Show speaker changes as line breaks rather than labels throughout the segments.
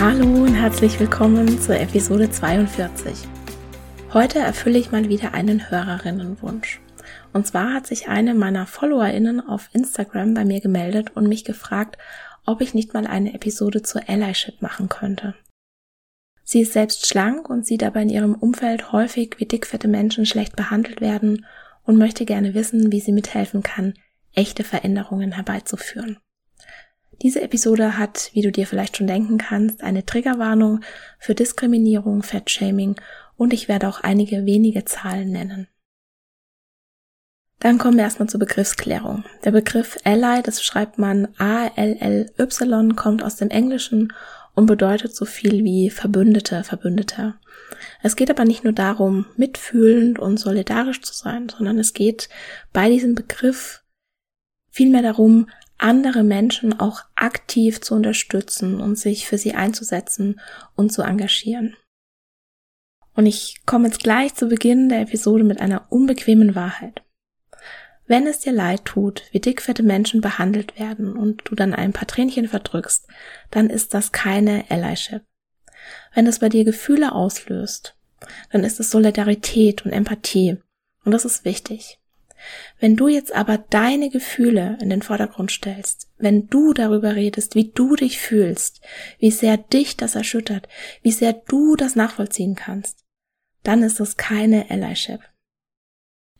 Hallo und herzlich willkommen zur Episode 42. Heute erfülle ich mal wieder einen Hörerinnenwunsch. Und zwar hat sich eine meiner FollowerInnen auf Instagram bei mir gemeldet und mich gefragt, ob ich nicht mal eine Episode zur Allyship machen könnte. Sie ist selbst schlank und sieht aber in ihrem Umfeld häufig, wie dickfette Menschen schlecht behandelt werden und möchte gerne wissen, wie sie mithelfen kann, echte Veränderungen herbeizuführen. Diese Episode hat, wie du dir vielleicht schon denken kannst, eine Triggerwarnung für Diskriminierung, Fettshaming und ich werde auch einige wenige Zahlen nennen. Dann kommen wir erstmal zur Begriffsklärung. Der Begriff Ally, das schreibt man A-L-L-Y, kommt aus dem Englischen und bedeutet so viel wie Verbündete, Verbündeter. Es geht aber nicht nur darum, mitfühlend und solidarisch zu sein, sondern es geht bei diesem Begriff vielmehr darum, andere Menschen auch aktiv zu unterstützen und sich für sie einzusetzen und zu engagieren. Und ich komme jetzt gleich zu Beginn der Episode mit einer unbequemen Wahrheit. Wenn es dir leid tut, wie dickfette Menschen behandelt werden und du dann ein paar Tränchen verdrückst, dann ist das keine Allyship. Wenn es bei dir Gefühle auslöst, dann ist es Solidarität und Empathie. Und das ist wichtig. Wenn du jetzt aber deine Gefühle in den Vordergrund stellst, wenn du darüber redest, wie du dich fühlst, wie sehr dich das erschüttert, wie sehr du das nachvollziehen kannst, dann ist es keine Allyship.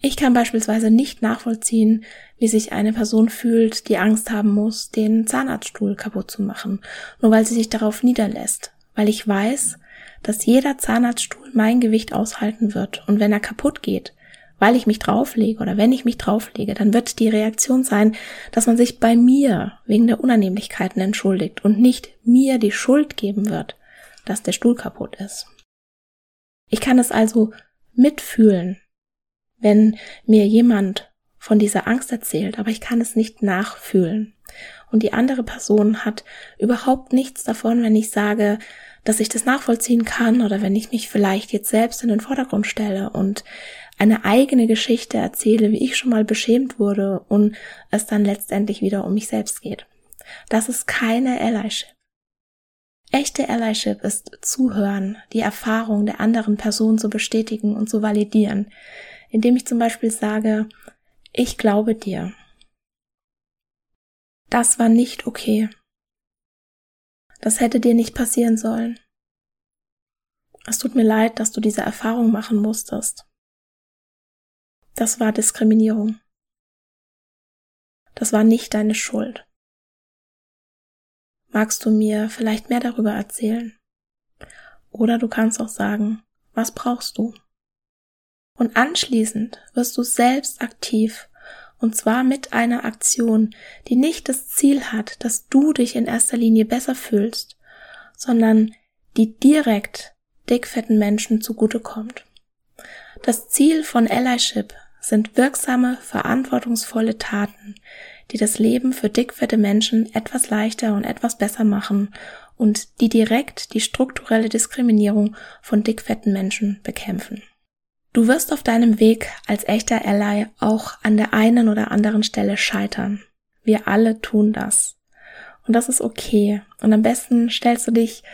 Ich kann beispielsweise nicht nachvollziehen, wie sich eine Person fühlt, die Angst haben muss, den Zahnarztstuhl kaputt zu machen, nur weil sie sich darauf niederlässt, weil ich weiß, dass jeder Zahnarztstuhl mein Gewicht aushalten wird und wenn er kaputt geht, weil ich mich drauflege oder wenn ich mich drauflege, dann wird die Reaktion sein, dass man sich bei mir wegen der Unannehmlichkeiten entschuldigt und nicht mir die Schuld geben wird, dass der Stuhl kaputt ist. Ich kann es also mitfühlen, wenn mir jemand von dieser Angst erzählt, aber ich kann es nicht nachfühlen. Und die andere Person hat überhaupt nichts davon, wenn ich sage, dass ich das nachvollziehen kann oder wenn ich mich vielleicht jetzt selbst in den Vordergrund stelle und eine eigene Geschichte erzähle, wie ich schon mal beschämt wurde und es dann letztendlich wieder um mich selbst geht. Das ist keine Allyship. Echte Allyship ist Zuhören, die Erfahrung der anderen Person zu bestätigen und zu validieren, indem ich zum Beispiel sage, ich glaube dir. Das war nicht okay. Das hätte dir nicht passieren sollen. Es tut mir leid, dass du diese Erfahrung machen musstest. Das war Diskriminierung. Das war nicht deine Schuld. Magst du mir vielleicht mehr darüber erzählen? Oder du kannst auch sagen, was brauchst du? Und anschließend wirst du selbst aktiv, und zwar mit einer Aktion, die nicht das Ziel hat, dass du dich in erster Linie besser fühlst, sondern die direkt dickfetten Menschen zugutekommt. Das Ziel von Allyship sind wirksame, verantwortungsvolle Taten, die das Leben für dickfette Menschen etwas leichter und etwas besser machen und die direkt die strukturelle Diskriminierung von dickfetten Menschen bekämpfen. Du wirst auf deinem Weg als echter Ally auch an der einen oder anderen Stelle scheitern. Wir alle tun das. Und das ist okay. Und am besten stellst du dich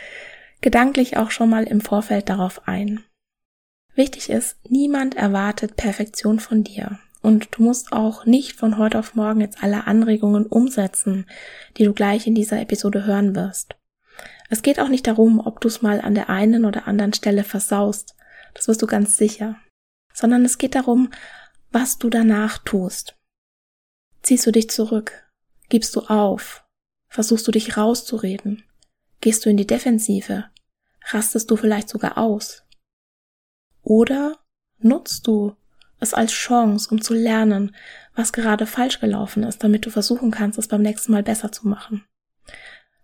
gedanklich auch schon mal im Vorfeld darauf ein. Wichtig ist, niemand erwartet Perfektion von dir. Und du musst auch nicht von heute auf morgen jetzt alle Anregungen umsetzen, die du gleich in dieser Episode hören wirst. Es geht auch nicht darum, ob du es mal an der einen oder anderen Stelle versaust. Das wirst du ganz sicher. Sondern es geht darum, was du danach tust. Ziehst du dich zurück? Gibst du auf? Versuchst du dich rauszureden? Gehst du in die Defensive? Rastest du vielleicht sogar aus? Oder nutzt du es als Chance, um zu lernen, was gerade falsch gelaufen ist, damit du versuchen kannst, es beim nächsten Mal besser zu machen?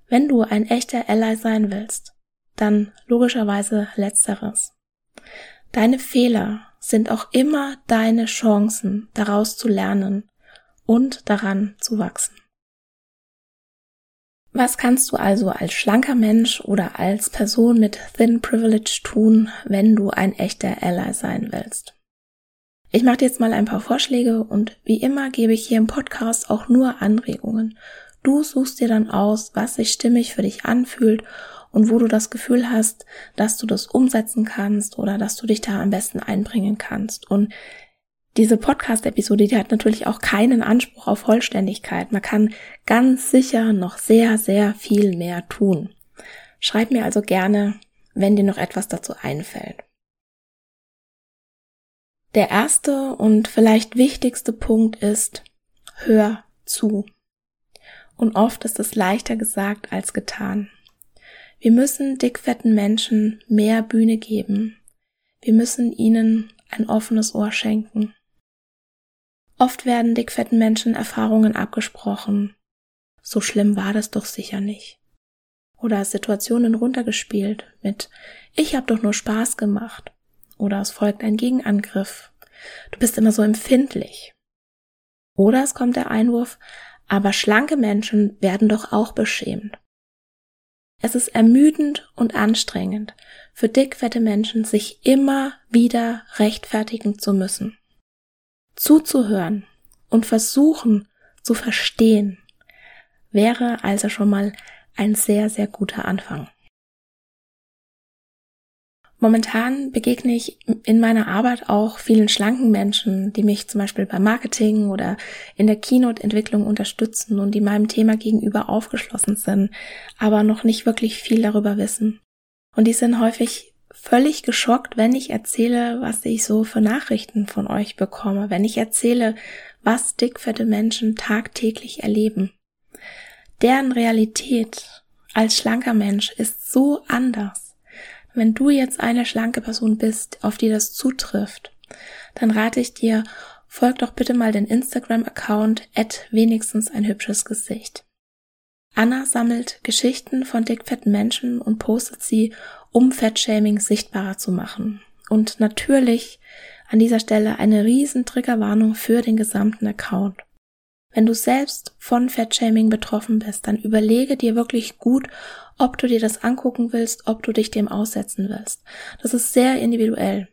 Wenn du ein echter Ally sein willst, dann logischerweise letzteres. Deine Fehler sind auch immer deine Chancen, daraus zu lernen und daran zu wachsen. Was kannst du also als schlanker Mensch oder als Person mit Thin Privilege tun, wenn du ein echter Ally sein willst? Ich mache dir jetzt mal ein paar Vorschläge und wie immer gebe ich hier im Podcast auch nur Anregungen. Du suchst dir dann aus, was sich stimmig für dich anfühlt und wo du das Gefühl hast, dass du das umsetzen kannst oder dass du dich da am besten einbringen kannst. Und diese Podcast-Episode, die hat natürlich auch keinen Anspruch auf Vollständigkeit. Man kann ganz sicher noch sehr, sehr viel mehr tun. Schreib mir also gerne, wenn dir noch etwas dazu einfällt. Der erste und vielleicht wichtigste Punkt ist, hör zu. Und oft ist es leichter gesagt als getan. Wir müssen dickfetten Menschen mehr Bühne geben. Wir müssen ihnen ein offenes Ohr schenken. Oft werden dickfetten Menschen Erfahrungen abgesprochen. So schlimm war das doch sicher nicht. Oder Situationen runtergespielt mit Ich hab doch nur Spaß gemacht. Oder es folgt ein Gegenangriff. Du bist immer so empfindlich. Oder es kommt der Einwurf, aber schlanke Menschen werden doch auch beschämt. Es ist ermüdend und anstrengend, für dickfette Menschen sich immer wieder rechtfertigen zu müssen zuzuhören und versuchen zu verstehen, wäre also schon mal ein sehr, sehr guter Anfang. Momentan begegne ich in meiner Arbeit auch vielen schlanken Menschen, die mich zum Beispiel beim Marketing oder in der Keynote-Entwicklung unterstützen und die meinem Thema gegenüber aufgeschlossen sind, aber noch nicht wirklich viel darüber wissen. Und die sind häufig völlig geschockt, wenn ich erzähle, was ich so für Nachrichten von euch bekomme, wenn ich erzähle, was dickfette Menschen tagtäglich erleben. Deren Realität als schlanker Mensch ist so anders. Wenn du jetzt eine schlanke Person bist, auf die das zutrifft, dann rate ich dir, folg doch bitte mal den Instagram-Account at wenigstens ein hübsches Gesicht. Anna sammelt Geschichten von dickfetten Menschen und postet sie, um Fettshaming sichtbarer zu machen. Und natürlich an dieser Stelle eine riesen Triggerwarnung für den gesamten Account. Wenn du selbst von Fettshaming betroffen bist, dann überlege dir wirklich gut, ob du dir das angucken willst, ob du dich dem aussetzen willst. Das ist sehr individuell.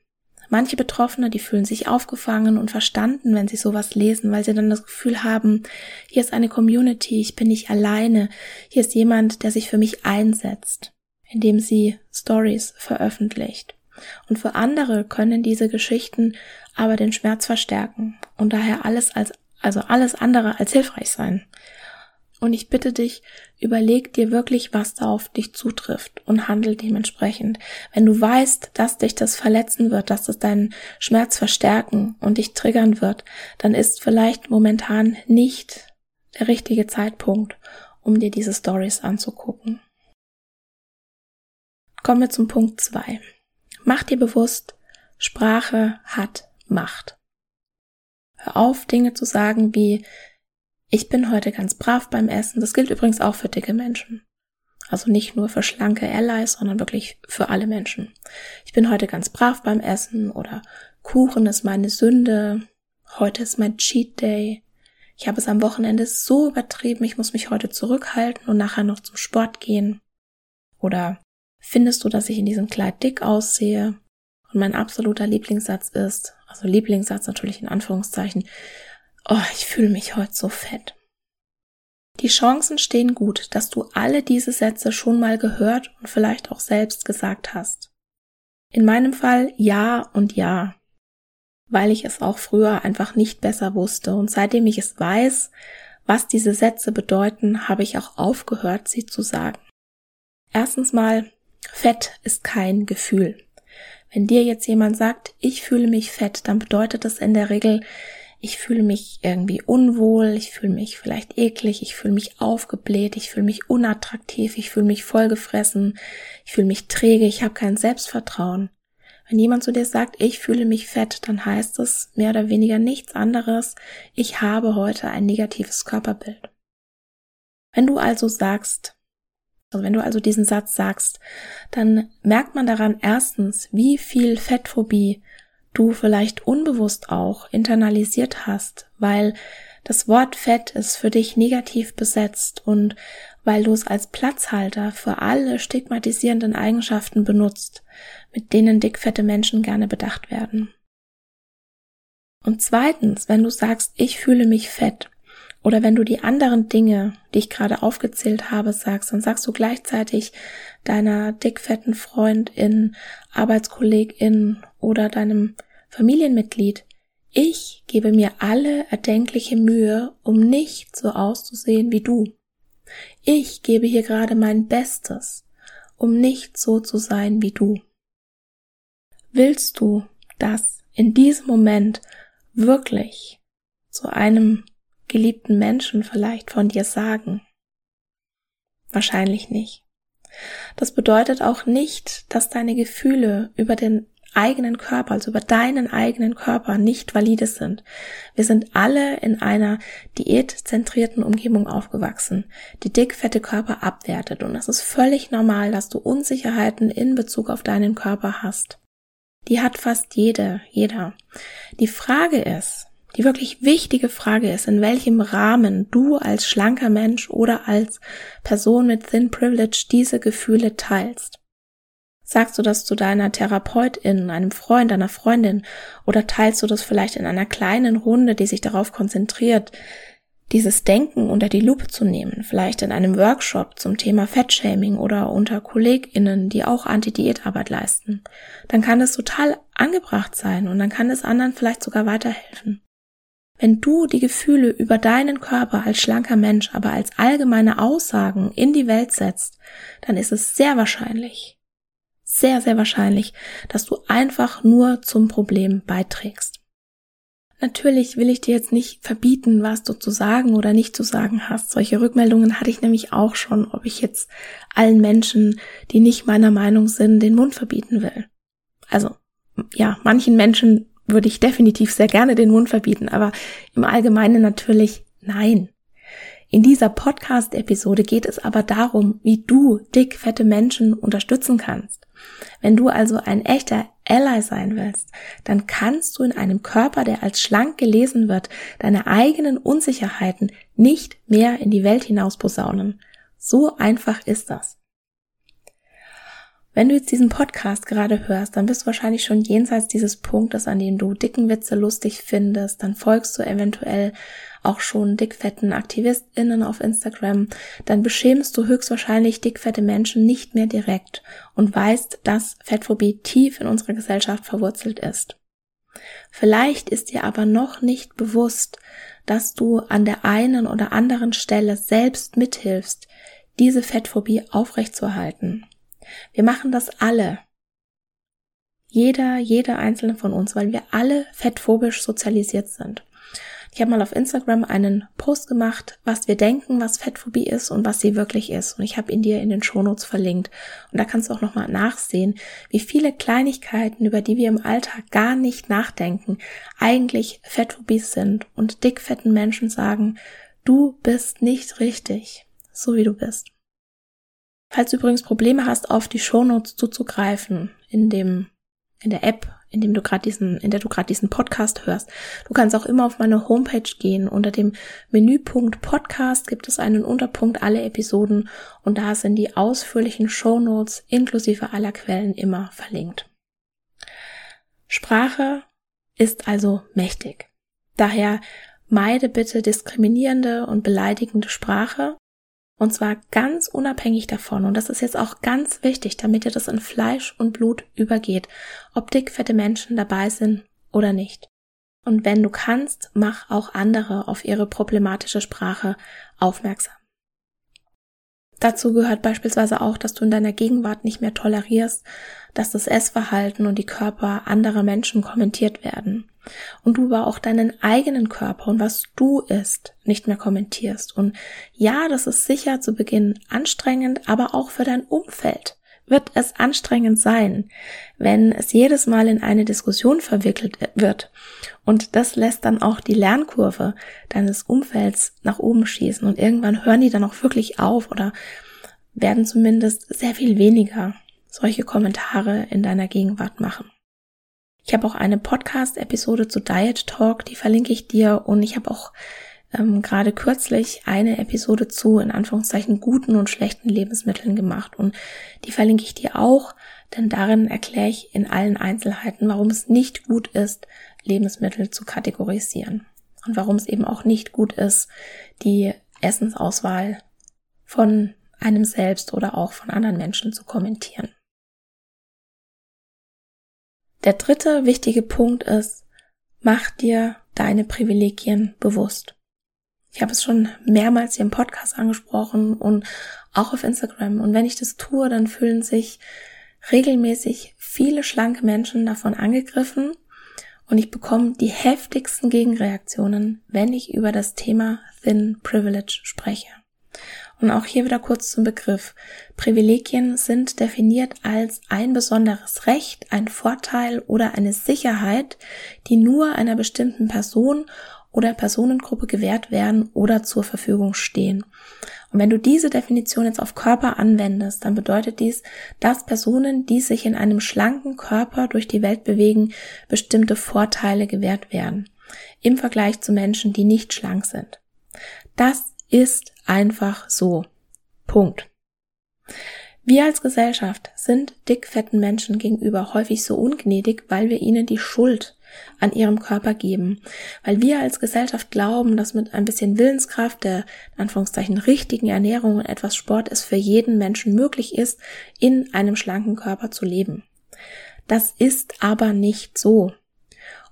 Manche Betroffene, die fühlen sich aufgefangen und verstanden, wenn sie sowas lesen, weil sie dann das Gefühl haben, hier ist eine Community, ich bin nicht alleine, hier ist jemand, der sich für mich einsetzt, indem sie Stories veröffentlicht. Und für andere können diese Geschichten aber den Schmerz verstärken und daher alles als, also alles andere als hilfreich sein. Und ich bitte dich, überleg dir wirklich, was da auf dich zutrifft und handel dementsprechend. Wenn du weißt, dass dich das verletzen wird, dass es deinen Schmerz verstärken und dich triggern wird, dann ist vielleicht momentan nicht der richtige Zeitpunkt, um dir diese Stories anzugucken. Kommen wir zum Punkt zwei. Mach dir bewusst, Sprache hat Macht. Hör auf, Dinge zu sagen wie, ich bin heute ganz brav beim Essen. Das gilt übrigens auch für dicke Menschen. Also nicht nur für schlanke Allies, sondern wirklich für alle Menschen. Ich bin heute ganz brav beim Essen oder Kuchen ist meine Sünde. Heute ist mein Cheat Day. Ich habe es am Wochenende so übertrieben, ich muss mich heute zurückhalten und nachher noch zum Sport gehen. Oder findest du, dass ich in diesem Kleid dick aussehe? Und mein absoluter Lieblingssatz ist, also Lieblingssatz natürlich in Anführungszeichen, oh, ich fühle mich heute so fett. Die Chancen stehen gut, dass du alle diese Sätze schon mal gehört und vielleicht auch selbst gesagt hast. In meinem Fall ja und ja. weil ich es auch früher einfach nicht besser wusste. Und seitdem ich es weiß, was diese Sätze bedeuten, habe ich auch aufgehört, sie zu sagen. Erstens mal, Fett ist kein Gefühl. Wenn dir jetzt jemand sagt, ich fühle mich fett, dann bedeutet das in der Regel, ich fühle mich irgendwie unwohl, ich fühle mich vielleicht eklig, ich fühle mich aufgebläht, ich fühle mich unattraktiv, ich fühle mich vollgefressen, ich fühle mich träge, ich habe kein Selbstvertrauen. Wenn jemand zu dir sagt, ich fühle mich fett, dann heißt es mehr oder weniger nichts anderes, ich habe heute ein negatives Körperbild. Wenn du also sagst, also wenn du also diesen Satz sagst, dann merkt man daran erstens, wie viel Fettphobie du vielleicht unbewusst auch internalisiert hast, weil das Wort Fett ist für dich negativ besetzt und weil du es als Platzhalter für alle stigmatisierenden Eigenschaften benutzt, mit denen dickfette Menschen gerne bedacht werden. Und zweitens, wenn du sagst, ich fühle mich fett, oder wenn du die anderen Dinge, die ich gerade aufgezählt habe, sagst, dann sagst du gleichzeitig deiner dickfetten Freundin, Arbeitskollegin oder deinem Familienmitglied, ich gebe mir alle erdenkliche Mühe, um nicht so auszusehen wie du. Ich gebe hier gerade mein Bestes, um nicht so zu sein wie du. Willst du das in diesem Moment wirklich zu einem geliebten Menschen vielleicht von dir sagen? Wahrscheinlich nicht. Das bedeutet auch nicht, dass deine Gefühle über den eigenen Körper, also über deinen eigenen Körper nicht valide sind. Wir sind alle in einer diätzentrierten Umgebung aufgewachsen, die dickfette Körper abwertet und es ist völlig normal, dass du Unsicherheiten in Bezug auf deinen Körper hast. Die hat fast jede, jeder. Die Frage ist, die wirklich wichtige Frage ist, in welchem Rahmen du als schlanker Mensch oder als Person mit Thin Privilege diese Gefühle teilst. Sagst du das zu deiner Therapeutin, einem Freund, einer Freundin oder teilst du das vielleicht in einer kleinen Runde, die sich darauf konzentriert, dieses Denken unter die Lupe zu nehmen, vielleicht in einem Workshop zum Thema Fettshaming oder unter KollegInnen, die auch Anti-Diätarbeit leisten, dann kann es total angebracht sein und dann kann es anderen vielleicht sogar weiterhelfen. Wenn du die Gefühle über deinen Körper als schlanker Mensch aber als allgemeine Aussagen in die Welt setzt, dann ist es sehr wahrscheinlich, sehr, sehr wahrscheinlich, dass du einfach nur zum Problem beiträgst. Natürlich will ich dir jetzt nicht verbieten, was du zu sagen oder nicht zu sagen hast. Solche Rückmeldungen hatte ich nämlich auch schon, ob ich jetzt allen Menschen, die nicht meiner Meinung sind, den Mund verbieten will. Also, ja, manchen Menschen würde ich definitiv sehr gerne den Mund verbieten, aber im Allgemeinen natürlich nein. In dieser Podcast-Episode geht es aber darum, wie du dick, fette Menschen unterstützen kannst. Wenn du also ein echter Ally sein willst, dann kannst du in einem Körper, der als schlank gelesen wird, deine eigenen Unsicherheiten nicht mehr in die Welt hinaus posaunen. So einfach ist das. Wenn du jetzt diesen Podcast gerade hörst, dann bist du wahrscheinlich schon jenseits dieses Punktes, an dem du dicken Witze lustig findest. Dann folgst du eventuell auch schon dickfetten AktivistInnen auf Instagram. Dann beschämst du höchstwahrscheinlich dickfette Menschen nicht mehr direkt und weißt, dass Fettphobie tief in unserer Gesellschaft verwurzelt ist. Vielleicht ist dir aber noch nicht bewusst, dass du an der einen oder anderen Stelle selbst mithilfst, diese Fettphobie aufrechtzuerhalten. Wir machen das alle. Jeder, jeder einzelne von uns, weil wir alle fettphobisch sozialisiert sind. Ich habe mal auf Instagram einen Post gemacht, was wir denken, was Fettphobie ist und was sie wirklich ist. Und ich habe ihn dir in den Shownotes verlinkt. Und da kannst du auch nochmal nachsehen, wie viele Kleinigkeiten, über die wir im Alltag gar nicht nachdenken, eigentlich Fettphobie sind und dickfetten Menschen sagen, du bist nicht richtig, so wie du bist. Falls du übrigens Probleme hast, auf die Shownotes zuzugreifen, in dem, in der App, in dem du gerade diesen, in der du gerade diesen Podcast hörst, du kannst auch immer auf meine Homepage gehen. Unter dem Menüpunkt Podcast gibt es einen Unterpunkt alle Episoden und da sind die ausführlichen Shownotes inklusive aller Quellen immer verlinkt. Sprache ist also mächtig. Daher meide bitte diskriminierende und beleidigende Sprache und zwar ganz unabhängig davon, und das ist jetzt auch ganz wichtig, damit dir das in Fleisch und Blut übergeht, ob dickfette Menschen dabei sind oder nicht. Und wenn du kannst, mach auch andere auf ihre problematische Sprache aufmerksam. Dazu gehört beispielsweise auch, dass du in deiner Gegenwart nicht mehr tolerierst, dass das Essverhalten und die Körper anderer Menschen kommentiert werden. Und du aber auch deinen eigenen Körper und was du isst nicht mehr kommentierst. Und ja, das ist sicher zu Beginn anstrengend, aber auch für dein Umfeld wird es anstrengend sein, wenn es jedes Mal in eine Diskussion verwickelt wird. Und das lässt dann auch die Lernkurve deines Umfelds nach oben schießen. Und irgendwann hören die dann auch wirklich auf oder werden zumindest sehr viel weniger solche Kommentare in deiner Gegenwart machen. Ich habe auch eine Podcast-Episode zu Diet Talk, die verlinke ich dir und ich habe auch ähm, gerade kürzlich eine Episode zu, in Anführungszeichen, guten und schlechten Lebensmitteln gemacht. Und die verlinke ich dir auch, denn darin erkläre ich in allen Einzelheiten, warum es nicht gut ist, Lebensmittel zu kategorisieren. Und warum es eben auch nicht gut ist, die Essensauswahl von einem selbst oder auch von anderen Menschen zu kommentieren. Der dritte wichtige Punkt ist, mach dir deine Privilegien bewusst. Ich habe es schon mehrmals hier im Podcast angesprochen und auch auf Instagram. Und wenn ich das tue, dann fühlen sich regelmäßig viele schlanke Menschen davon angegriffen und ich bekomme die heftigsten Gegenreaktionen, wenn ich über das Thema Thin Privilege spreche. Und auch hier wieder kurz zum Begriff. Privilegien sind definiert als ein besonderes Recht, ein Vorteil oder eine Sicherheit, die nur einer bestimmten Person oder Personengruppe gewährt werden oder zur Verfügung stehen. Und wenn du diese Definition jetzt auf Körper anwendest, dann bedeutet dies, dass Personen, die sich in einem schlanken Körper durch die Welt bewegen, bestimmte Vorteile gewährt werden. Im Vergleich zu Menschen, die nicht schlank sind. Das ist einfach so. Punkt. Wir als Gesellschaft sind dickfetten Menschen gegenüber häufig so ungnädig, weil wir ihnen die Schuld an ihrem Körper geben. Weil wir als Gesellschaft glauben, dass mit ein bisschen Willenskraft, der in Anführungszeichen richtigen Ernährung und etwas Sport es für jeden Menschen möglich ist, in einem schlanken Körper zu leben. Das ist aber nicht so.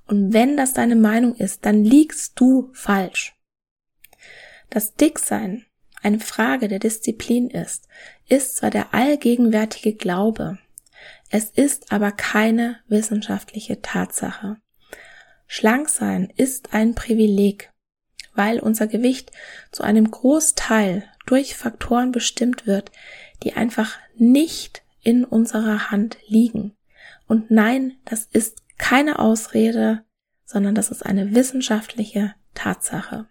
Und wenn das deine Meinung ist, dann liegst du falsch. Das Dicksein eine Frage der Disziplin ist, ist zwar der allgegenwärtige Glaube, es ist aber keine wissenschaftliche Tatsache. Schlank sein ist ein Privileg, weil unser Gewicht zu einem Großteil durch Faktoren bestimmt wird, die einfach nicht in unserer Hand liegen. Und nein, das ist keine Ausrede, sondern das ist eine wissenschaftliche Tatsache.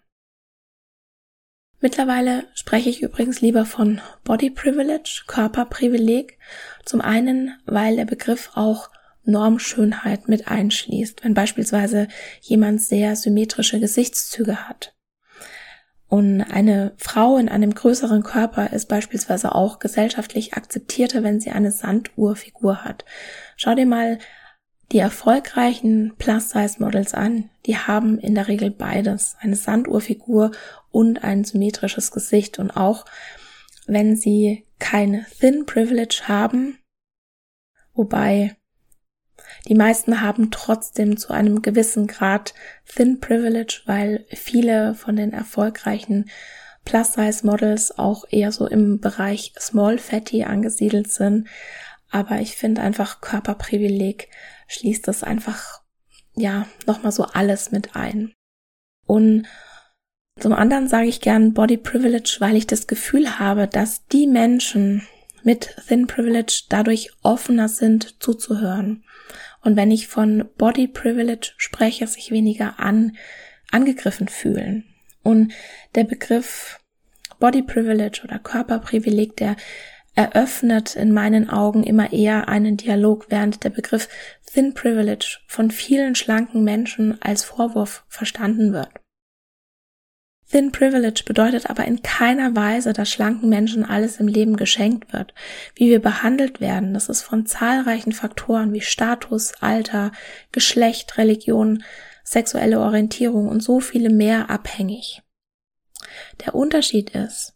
Mittlerweile spreche ich übrigens lieber von Body Privilege, Körperprivileg. Zum einen, weil der Begriff auch Normschönheit mit einschließt, wenn beispielsweise jemand sehr symmetrische Gesichtszüge hat. Und eine Frau in einem größeren Körper ist beispielsweise auch gesellschaftlich akzeptierter, wenn sie eine Sanduhrfigur hat. Schau dir mal die erfolgreichen Plus-Size-Models an. Die haben in der Regel beides, eine Sanduhrfigur und ein symmetrisches Gesicht. Und auch wenn sie kein Thin Privilege haben, wobei die meisten haben trotzdem zu einem gewissen Grad Thin Privilege, weil viele von den erfolgreichen Plus-Size-Models auch eher so im Bereich Small Fatty angesiedelt sind. Aber ich finde einfach Körperprivileg schließt das einfach, ja, nochmal so alles mit ein. Und zum anderen sage ich gern Body Privilege, weil ich das Gefühl habe, dass die Menschen mit Thin Privilege dadurch offener sind zuzuhören und wenn ich von Body Privilege spreche, sich weniger an, angegriffen fühlen. Und der Begriff Body Privilege oder Körperprivileg, der eröffnet in meinen Augen immer eher einen Dialog, während der Begriff Thin Privilege von vielen schlanken Menschen als Vorwurf verstanden wird. Thin Privilege bedeutet aber in keiner Weise, dass schlanken Menschen alles im Leben geschenkt wird. Wie wir behandelt werden, das ist von zahlreichen Faktoren wie Status, Alter, Geschlecht, Religion, sexuelle Orientierung und so viele mehr abhängig. Der Unterschied ist,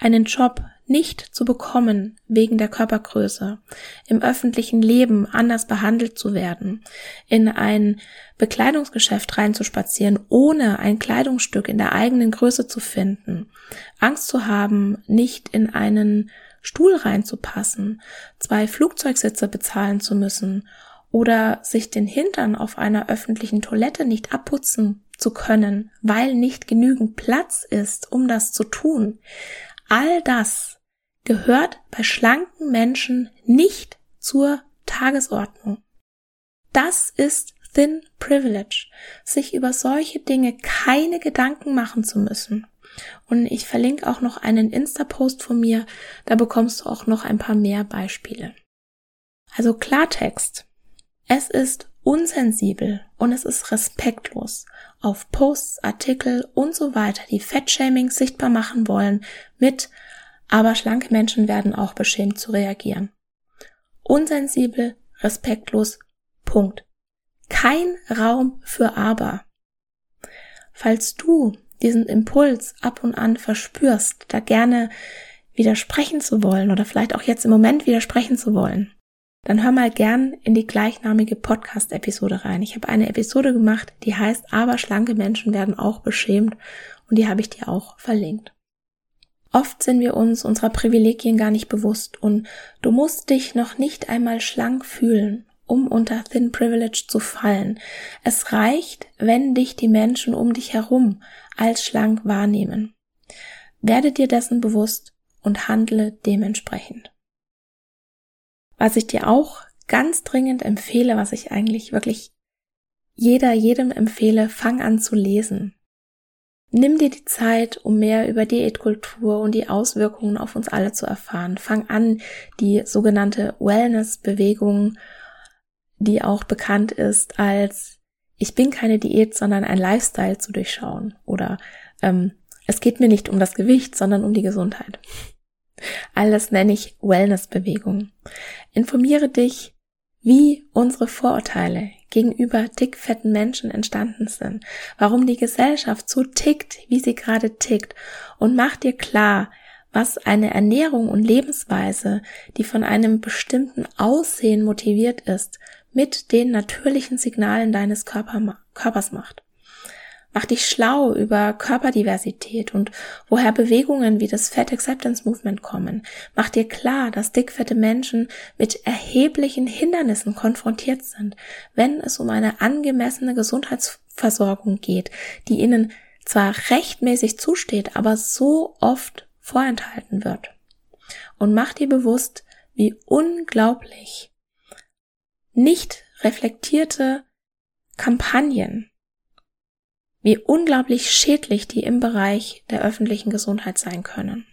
einen Job nicht zu bekommen wegen der Körpergröße, im öffentlichen Leben anders behandelt zu werden, in ein Bekleidungsgeschäft reinzuspazieren, ohne ein Kleidungsstück in der eigenen Größe zu finden, Angst zu haben, nicht in einen Stuhl reinzupassen, zwei Flugzeugsitze bezahlen zu müssen oder sich den Hintern auf einer öffentlichen Toilette nicht abputzen zu können, weil nicht genügend Platz ist, um das zu tun. All das gehört bei schlanken Menschen nicht zur Tagesordnung. Das ist Thin Privilege, sich über solche Dinge keine Gedanken machen zu müssen. Und ich verlinke auch noch einen Insta-Post von mir, da bekommst du auch noch ein paar mehr Beispiele. Also Klartext. Es ist unsensibel und es ist respektlos, auf Posts, Artikel und so weiter, die Fettshaming sichtbar machen wollen, mit aber schlanke Menschen werden auch beschämt zu reagieren. Unsensibel, respektlos, Punkt. Kein Raum für aber. Falls du diesen Impuls ab und an verspürst, da gerne widersprechen zu wollen oder vielleicht auch jetzt im Moment widersprechen zu wollen, dann hör mal gern in die gleichnamige Podcast-Episode rein. Ich habe eine Episode gemacht, die heißt Aber schlanke Menschen werden auch beschämt und die habe ich dir auch verlinkt. Oft sind wir uns unserer Privilegien gar nicht bewusst und du musst dich noch nicht einmal schlank fühlen, um unter Thin Privilege zu fallen. Es reicht, wenn dich die Menschen um dich herum als schlank wahrnehmen. Werde dir dessen bewusst und handle dementsprechend. Was ich dir auch ganz dringend empfehle, was ich eigentlich wirklich jeder, jedem empfehle, fang an zu lesen. Nimm dir die Zeit, um mehr über Diätkultur und die Auswirkungen auf uns alle zu erfahren. Fang an, die sogenannte Wellness-Bewegung, die auch bekannt ist als ich bin keine Diät, sondern ein Lifestyle zu durchschauen. Oder ähm, es geht mir nicht um das Gewicht, sondern um die Gesundheit. Alles nenne ich Wellness-Bewegung. Informiere dich, wie unsere Vorurteile gegenüber dickfetten Menschen entstanden sind, warum die Gesellschaft so tickt, wie sie gerade tickt und mach dir klar, was eine Ernährung und Lebensweise, die von einem bestimmten Aussehen motiviert ist, mit den natürlichen Signalen deines Körper, Körpers macht. Mach dich schlau über Körperdiversität und woher Bewegungen wie das Fat Acceptance Movement kommen. Mach dir klar, dass dickfette Menschen mit erheblichen Hindernissen konfrontiert sind, wenn es um eine angemessene Gesundheitsversorgung geht, die ihnen zwar rechtmäßig zusteht, aber so oft vorenthalten wird. Und mach dir bewusst, wie unglaublich nicht reflektierte Kampagnen wie unglaublich schädlich die im Bereich der öffentlichen Gesundheit sein können.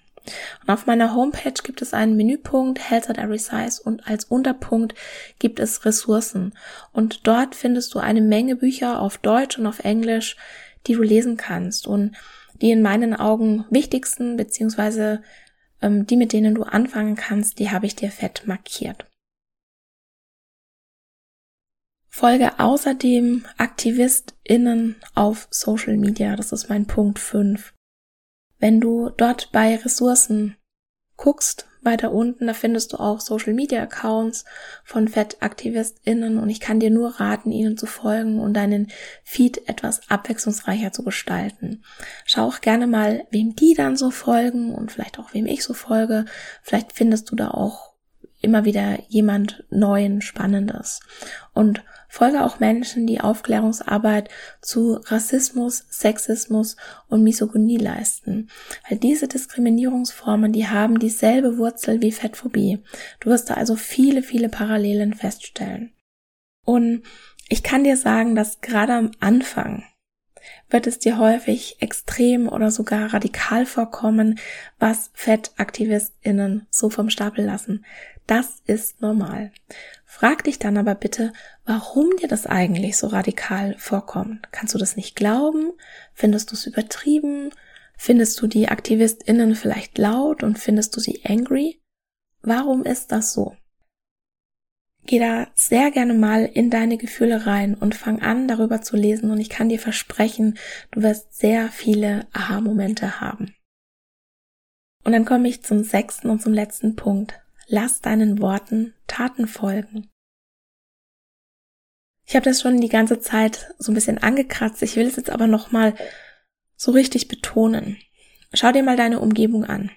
Und auf meiner Homepage gibt es einen Menüpunkt Health at Every Size und als Unterpunkt gibt es Ressourcen. Und dort findest du eine Menge Bücher auf Deutsch und auf Englisch, die du lesen kannst und die in meinen Augen wichtigsten beziehungsweise ähm, die, mit denen du anfangen kannst, die habe ich dir fett markiert. Folge außerdem AktivistInnen auf Social Media. Das ist mein Punkt 5. Wenn du dort bei Ressourcen guckst, weiter unten, da findest du auch Social Media Accounts von FettaktivistInnen und ich kann dir nur raten, ihnen zu folgen und deinen Feed etwas abwechslungsreicher zu gestalten. Schau auch gerne mal, wem die dann so folgen und vielleicht auch wem ich so folge. Vielleicht findest du da auch immer wieder jemand neuen, spannendes. Und folge auch Menschen, die Aufklärungsarbeit zu Rassismus, Sexismus und Misogynie leisten. Weil diese Diskriminierungsformen, die haben dieselbe Wurzel wie Fettphobie. Du wirst da also viele, viele Parallelen feststellen. Und ich kann dir sagen, dass gerade am Anfang wird es dir häufig extrem oder sogar radikal vorkommen, was FettaktivistInnen so vom Stapel lassen. Das ist normal. Frag dich dann aber bitte, warum dir das eigentlich so radikal vorkommt. Kannst du das nicht glauben? Findest du es übertrieben? Findest du die AktivistInnen vielleicht laut und findest du sie angry? Warum ist das so? Geh da sehr gerne mal in deine Gefühle rein und fang an, darüber zu lesen und ich kann dir versprechen, du wirst sehr viele Aha-Momente haben. Und dann komme ich zum sechsten und zum letzten Punkt. Lass deinen Worten Taten folgen. Ich habe das schon die ganze Zeit so ein bisschen angekratzt. Ich will es jetzt aber nochmal so richtig betonen. Schau dir mal deine Umgebung an.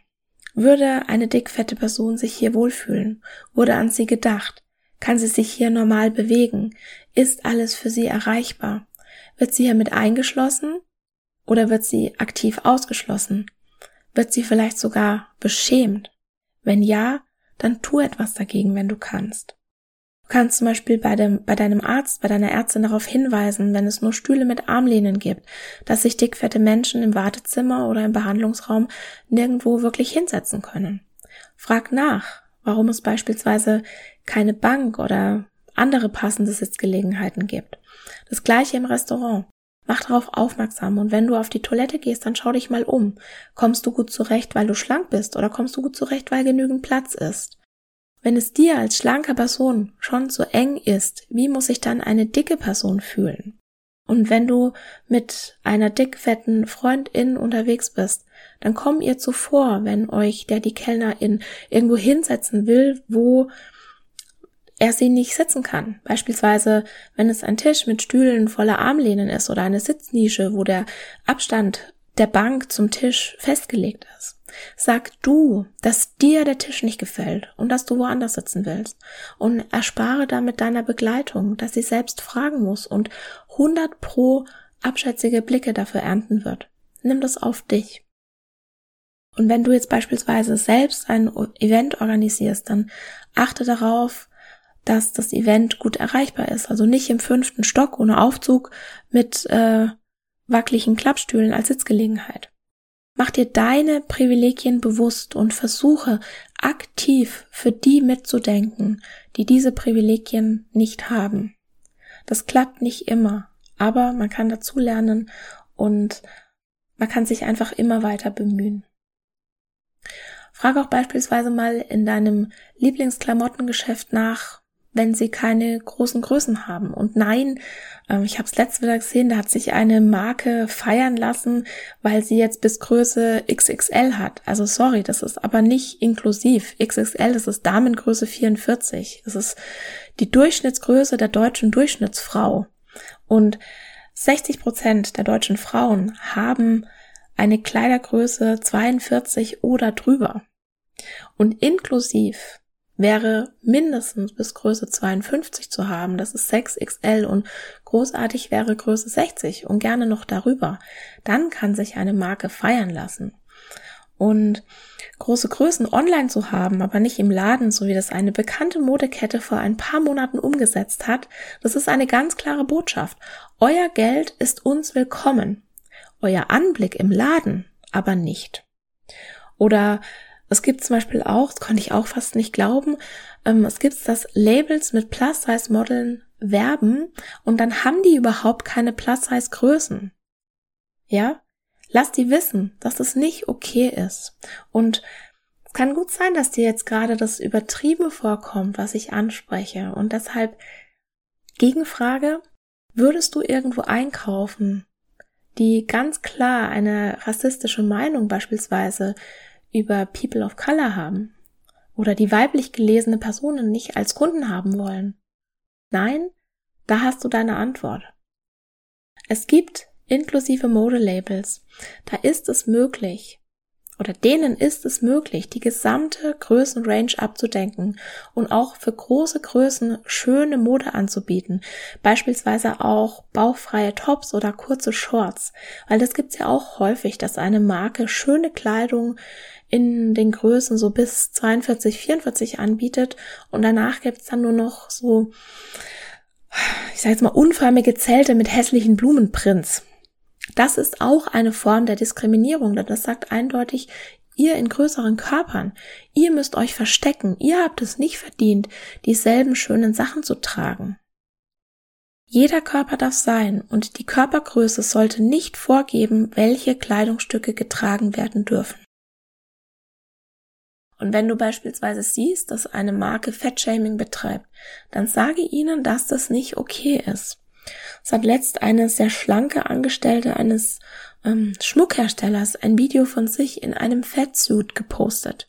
Würde eine dickfette Person sich hier wohlfühlen? Wurde an sie gedacht? Kann sie sich hier normal bewegen? Ist alles für sie erreichbar? Wird sie hier mit eingeschlossen? Oder wird sie aktiv ausgeschlossen? Wird sie vielleicht sogar beschämt? Wenn ja, dann tu etwas dagegen, wenn du kannst kannst zum Beispiel bei, dem, bei deinem Arzt, bei deiner Ärztin darauf hinweisen, wenn es nur Stühle mit Armlehnen gibt, dass sich dickfette Menschen im Wartezimmer oder im Behandlungsraum nirgendwo wirklich hinsetzen können. Frag nach, warum es beispielsweise keine Bank oder andere passende Sitzgelegenheiten gibt. Das gleiche im Restaurant. Mach darauf aufmerksam und wenn du auf die Toilette gehst, dann schau dich mal um. Kommst du gut zurecht, weil du schlank bist oder kommst du gut zurecht, weil genügend Platz ist? Wenn es dir als schlanke Person schon so eng ist, wie muss sich dann eine dicke Person fühlen? Und wenn du mit einer dickfetten Freundin unterwegs bist, dann komm ihr zuvor, wenn euch der die Kellnerin irgendwo hinsetzen will, wo er sie nicht sitzen kann. Beispielsweise, wenn es ein Tisch mit Stühlen voller Armlehnen ist oder eine Sitznische, wo der Abstand der Bank zum Tisch festgelegt ist. Sag du, dass dir der Tisch nicht gefällt und dass du woanders sitzen willst und erspare damit deiner Begleitung, dass sie selbst fragen muss und 100 pro abschätzige Blicke dafür ernten wird. Nimm das auf dich. Und wenn du jetzt beispielsweise selbst ein Event organisierst, dann achte darauf, dass das Event gut erreichbar ist. Also nicht im fünften Stock ohne Aufzug mit äh, wackeligen Klappstühlen als Sitzgelegenheit. Mach dir deine Privilegien bewusst und versuche aktiv für die mitzudenken, die diese Privilegien nicht haben. Das klappt nicht immer, aber man kann dazu lernen und man kann sich einfach immer weiter bemühen. Frage auch beispielsweise mal in deinem Lieblingsklamottengeschäft nach, wenn sie keine großen Größen haben. Und nein, äh, ich habe es letzte Mal gesehen, da hat sich eine Marke feiern lassen, weil sie jetzt bis Größe XXL hat. Also sorry, das ist aber nicht inklusiv. XXL, das ist Damengröße 44. Das ist die Durchschnittsgröße der deutschen Durchschnittsfrau. Und 60 Prozent der deutschen Frauen haben eine Kleidergröße 42 oder drüber. Und inklusiv wäre mindestens bis Größe 52 zu haben. Das ist 6XL und großartig wäre Größe 60 und gerne noch darüber. Dann kann sich eine Marke feiern lassen. Und große Größen online zu haben, aber nicht im Laden, so wie das eine bekannte Modekette vor ein paar Monaten umgesetzt hat, das ist eine ganz klare Botschaft. Euer Geld ist uns willkommen. Euer Anblick im Laden aber nicht. Oder es gibt zum Beispiel auch, das konnte ich auch fast nicht glauben, ähm, es gibt das Labels mit Plus-Size-Modeln werben und dann haben die überhaupt keine Plus-Size-Größen. Ja? Lass die wissen, dass es nicht okay ist. Und es kann gut sein, dass dir jetzt gerade das Übertrieben vorkommt, was ich anspreche. Und deshalb Gegenfrage, würdest du irgendwo einkaufen, die ganz klar eine rassistische Meinung beispielsweise über People of Color haben oder die weiblich gelesene Personen nicht als Kunden haben wollen? Nein, da hast du deine Antwort. Es gibt inklusive Modelabels. Da ist es möglich, oder denen ist es möglich, die gesamte Größenrange abzudenken und auch für große Größen schöne Mode anzubieten. Beispielsweise auch bauchfreie Tops oder kurze Shorts. Weil das gibt's ja auch häufig, dass eine Marke schöne Kleidung in den Größen so bis 42, 44 anbietet und danach gibt's dann nur noch so, ich sage jetzt mal, unförmige Zelte mit hässlichen Blumenprints. Das ist auch eine Form der Diskriminierung, denn das sagt eindeutig, ihr in größeren Körpern, ihr müsst euch verstecken, ihr habt es nicht verdient, dieselben schönen Sachen zu tragen. Jeder Körper darf sein und die Körpergröße sollte nicht vorgeben, welche Kleidungsstücke getragen werden dürfen. Und wenn du beispielsweise siehst, dass eine Marke Fettshaming betreibt, dann sage ihnen, dass das nicht okay ist. Es hat letzt eine sehr schlanke Angestellte eines ähm, Schmuckherstellers ein Video von sich in einem Fettsuit gepostet.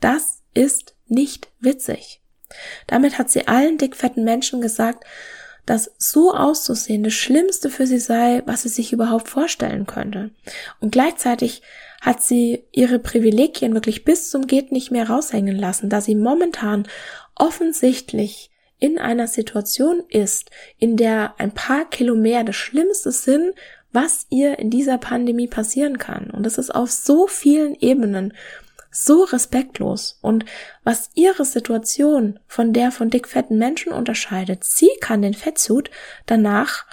Das ist nicht witzig. Damit hat sie allen dickfetten Menschen gesagt, dass so auszusehen das Schlimmste für sie sei, was sie sich überhaupt vorstellen könnte. Und gleichzeitig hat sie ihre Privilegien wirklich bis zum geht nicht mehr raushängen lassen, da sie momentan offensichtlich in einer Situation ist, in der ein paar Kilo mehr das Schlimmste sind, was ihr in dieser Pandemie passieren kann. Und das ist auf so vielen Ebenen so respektlos. Und was ihre Situation von der von dickfetten Menschen unterscheidet, sie kann den Fettsuit danach,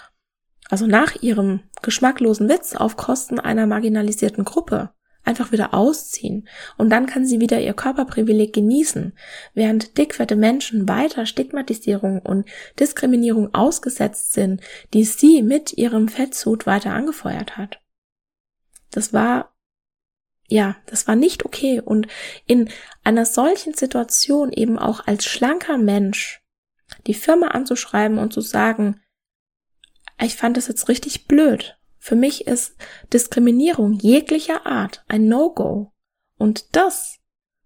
also nach ihrem geschmacklosen Witz auf Kosten einer marginalisierten Gruppe einfach wieder ausziehen. Und dann kann sie wieder ihr Körperprivileg genießen, während dickfette Menschen weiter Stigmatisierung und Diskriminierung ausgesetzt sind, die sie mit ihrem Fettsud weiter angefeuert hat. Das war ja, das war nicht okay. Und in einer solchen Situation eben auch als schlanker Mensch die Firma anzuschreiben und zu sagen, ich fand das jetzt richtig blöd, für mich ist Diskriminierung jeglicher Art ein No-Go. Und das,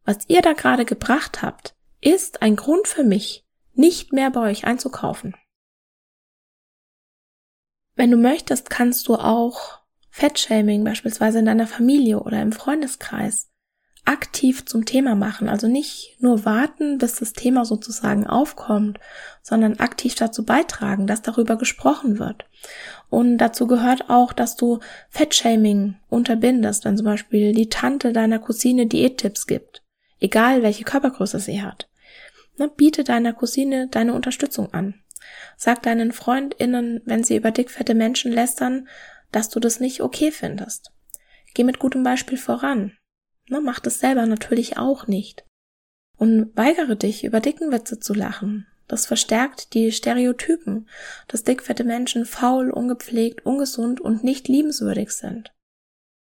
was ihr da gerade gebracht habt, ist ein Grund für mich, nicht mehr bei euch einzukaufen. Wenn du möchtest, kannst du auch Fettshaming beispielsweise in deiner Familie oder im Freundeskreis aktiv zum Thema machen. Also nicht nur warten, bis das Thema sozusagen aufkommt, sondern aktiv dazu beitragen, dass darüber gesprochen wird. Und dazu gehört auch, dass du Fettshaming unterbindest, wenn zum Beispiel die Tante deiner Cousine Diättipps gibt, egal welche Körpergröße sie hat. Na, biete deiner Cousine deine Unterstützung an. Sag deinen FreundInnen, wenn sie über dickfette Menschen lästern, dass du das nicht okay findest. Geh mit gutem Beispiel voran. Ne, mach das selber natürlich auch nicht. Und weigere dich, über dicken Witze zu lachen. Das verstärkt die Stereotypen, dass dickfette Menschen faul, ungepflegt, ungesund und nicht liebenswürdig sind.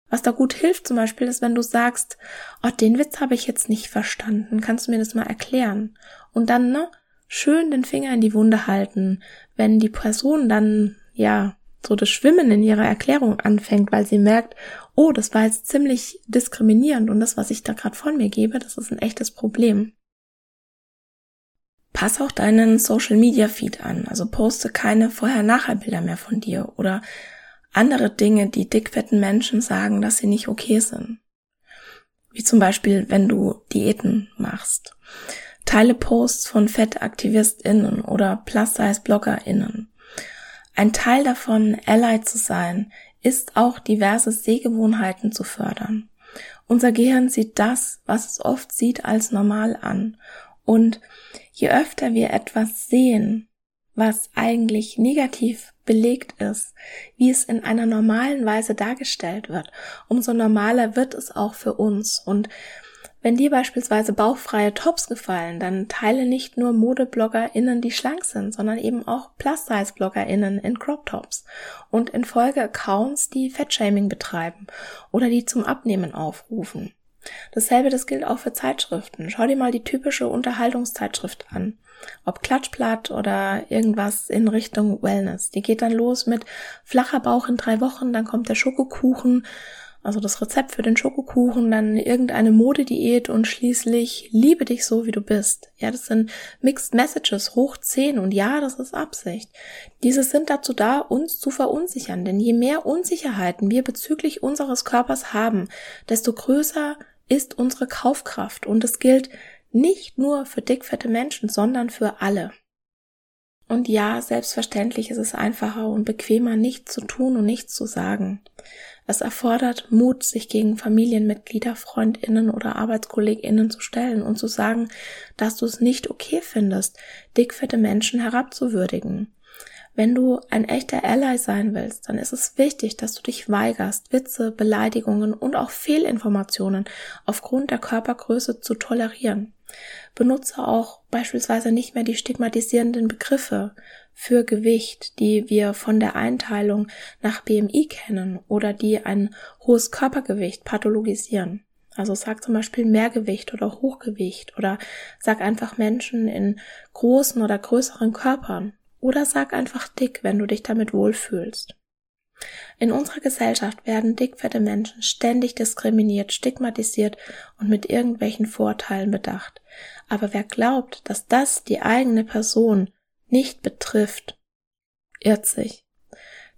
Was da gut hilft zum Beispiel ist, wenn du sagst, oh, den Witz habe ich jetzt nicht verstanden, kannst du mir das mal erklären? Und dann, ne, schön den Finger in die Wunde halten, wenn die Person dann, ja, so das Schwimmen in ihrer Erklärung anfängt, weil sie merkt, oh, das war jetzt ziemlich diskriminierend und das, was ich da gerade von mir gebe, das ist ein echtes Problem. Pass auch deinen Social Media Feed an, also poste keine Vorher-Nachher-Bilder mehr von dir oder andere Dinge, die dickfetten Menschen sagen, dass sie nicht okay sind. Wie zum Beispiel, wenn du Diäten machst. Teile Posts von FettaktivistInnen oder Plus-Size-BloggerInnen. Ein Teil davon, Ally zu sein, ist auch diverse Sehgewohnheiten zu fördern. Unser Gehirn sieht das, was es oft sieht, als normal an. Und je öfter wir etwas sehen, was eigentlich negativ belegt ist, wie es in einer normalen Weise dargestellt wird, umso normaler wird es auch für uns. Und wenn dir beispielsweise bauchfreie Tops gefallen, dann teile nicht nur ModebloggerInnen, die schlank sind, sondern eben auch Plus-Size-BloggerInnen in Crop Tops und in Folge Accounts, die Fettshaming betreiben oder die zum Abnehmen aufrufen. Dasselbe, das gilt auch für Zeitschriften. Schau dir mal die typische Unterhaltungszeitschrift an. Ob Klatschblatt oder irgendwas in Richtung Wellness. Die geht dann los mit flacher Bauch in drei Wochen, dann kommt der Schokokuchen, also das Rezept für den Schokokuchen, dann irgendeine Modediät und schließlich liebe dich so, wie du bist. Ja, das sind Mixed Messages hoch 10 und ja, das ist Absicht. Diese sind dazu da, uns zu verunsichern, denn je mehr Unsicherheiten wir bezüglich unseres Körpers haben, desto größer ist unsere Kaufkraft und es gilt nicht nur für dickfette Menschen, sondern für alle. Und ja, selbstverständlich ist es einfacher und bequemer, nichts zu tun und nichts zu sagen. Es erfordert Mut, sich gegen Familienmitglieder, Freundinnen oder Arbeitskolleginnen zu stellen und zu sagen, dass du es nicht okay findest, dickfette Menschen herabzuwürdigen. Wenn du ein echter Ally sein willst, dann ist es wichtig, dass du dich weigerst, Witze, Beleidigungen und auch Fehlinformationen aufgrund der Körpergröße zu tolerieren. Benutze auch beispielsweise nicht mehr die stigmatisierenden Begriffe für Gewicht, die wir von der Einteilung nach BMI kennen oder die ein hohes Körpergewicht pathologisieren. Also sag zum Beispiel Mehrgewicht oder Hochgewicht oder sag einfach Menschen in großen oder größeren Körpern oder sag einfach dick, wenn du dich damit wohlfühlst. In unserer Gesellschaft werden dickfette Menschen ständig diskriminiert, stigmatisiert und mit irgendwelchen Vorteilen bedacht. Aber wer glaubt, dass das die eigene Person nicht betrifft, irrt sich.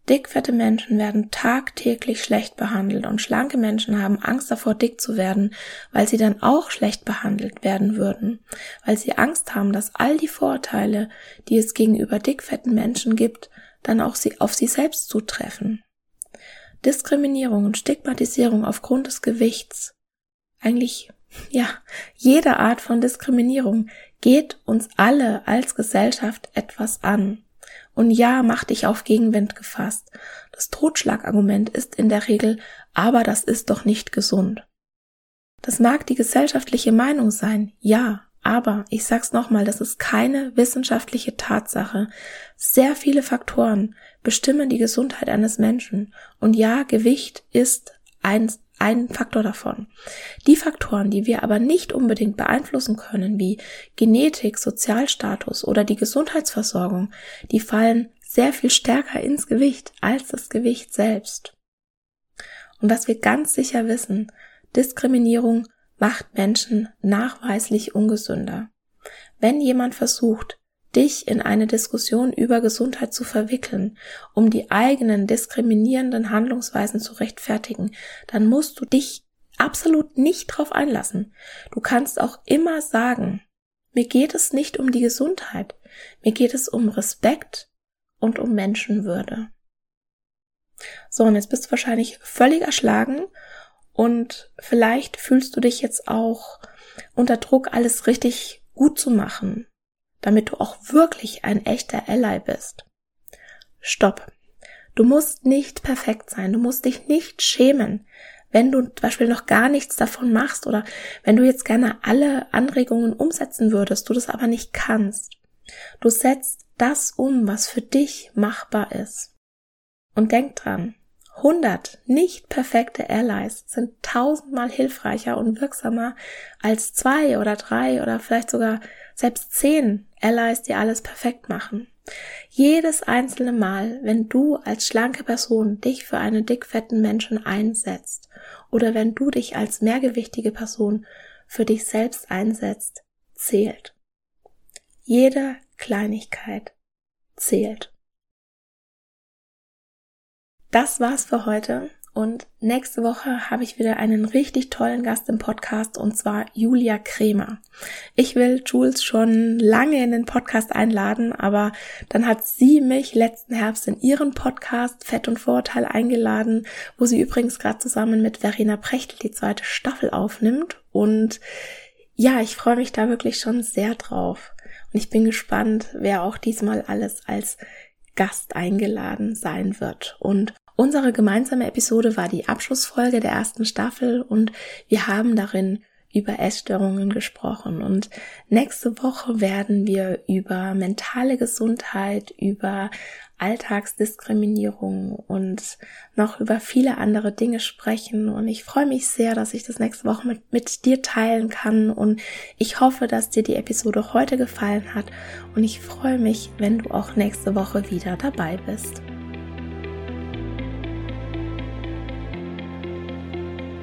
Dickfette Menschen werden tagtäglich schlecht behandelt und schlanke Menschen haben Angst davor, dick zu werden, weil sie dann auch schlecht behandelt werden würden, weil sie Angst haben, dass all die Vorteile, die es gegenüber dickfetten Menschen gibt, dann auch sie auf sie selbst zutreffen. Diskriminierung und Stigmatisierung aufgrund des Gewichts, eigentlich ja, jede Art von Diskriminierung geht uns alle als Gesellschaft etwas an. Und ja, mach dich auf Gegenwind gefasst. Das Totschlagargument ist in der Regel, aber das ist doch nicht gesund. Das mag die gesellschaftliche Meinung sein, ja, aber ich sag's nochmal, das ist keine wissenschaftliche Tatsache. Sehr viele Faktoren bestimmen die Gesundheit eines Menschen. Und ja, Gewicht ist eins ein Faktor davon. Die Faktoren, die wir aber nicht unbedingt beeinflussen können, wie Genetik, Sozialstatus oder die Gesundheitsversorgung, die fallen sehr viel stärker ins Gewicht als das Gewicht selbst. Und was wir ganz sicher wissen, Diskriminierung macht Menschen nachweislich ungesünder. Wenn jemand versucht, dich in eine Diskussion über Gesundheit zu verwickeln, um die eigenen diskriminierenden Handlungsweisen zu rechtfertigen, dann musst du dich absolut nicht drauf einlassen. Du kannst auch immer sagen, mir geht es nicht um die Gesundheit, mir geht es um Respekt und um Menschenwürde. So, und jetzt bist du wahrscheinlich völlig erschlagen und vielleicht fühlst du dich jetzt auch unter Druck, alles richtig gut zu machen damit du auch wirklich ein echter Ally bist. Stopp. Du musst nicht perfekt sein. Du musst dich nicht schämen, wenn du zum Beispiel noch gar nichts davon machst oder wenn du jetzt gerne alle Anregungen umsetzen würdest, du das aber nicht kannst. Du setzt das um, was für dich machbar ist. Und denk dran, 100 nicht perfekte Allies sind tausendmal hilfreicher und wirksamer als zwei oder drei oder vielleicht sogar selbst zehn Allies, die alles perfekt machen. Jedes einzelne Mal, wenn du als schlanke Person dich für einen dickfetten Menschen einsetzt oder wenn du dich als mehrgewichtige Person für dich selbst einsetzt, zählt. Jede Kleinigkeit zählt. Das war's für heute. Und nächste Woche habe ich wieder einen richtig tollen Gast im Podcast und zwar Julia Kremer. Ich will Jules schon lange in den Podcast einladen, aber dann hat sie mich letzten Herbst in ihren Podcast Fett und Vorurteil eingeladen, wo sie übrigens gerade zusammen mit Verena Prechtl die zweite Staffel aufnimmt. Und ja, ich freue mich da wirklich schon sehr drauf. Und ich bin gespannt, wer auch diesmal alles als Gast eingeladen sein wird. Und Unsere gemeinsame Episode war die Abschlussfolge der ersten Staffel und wir haben darin über Essstörungen gesprochen. Und nächste Woche werden wir über mentale Gesundheit, über Alltagsdiskriminierung und noch über viele andere Dinge sprechen. Und ich freue mich sehr, dass ich das nächste Woche mit, mit dir teilen kann. Und ich hoffe, dass dir die Episode heute gefallen hat. Und ich freue mich, wenn du auch nächste Woche wieder dabei bist.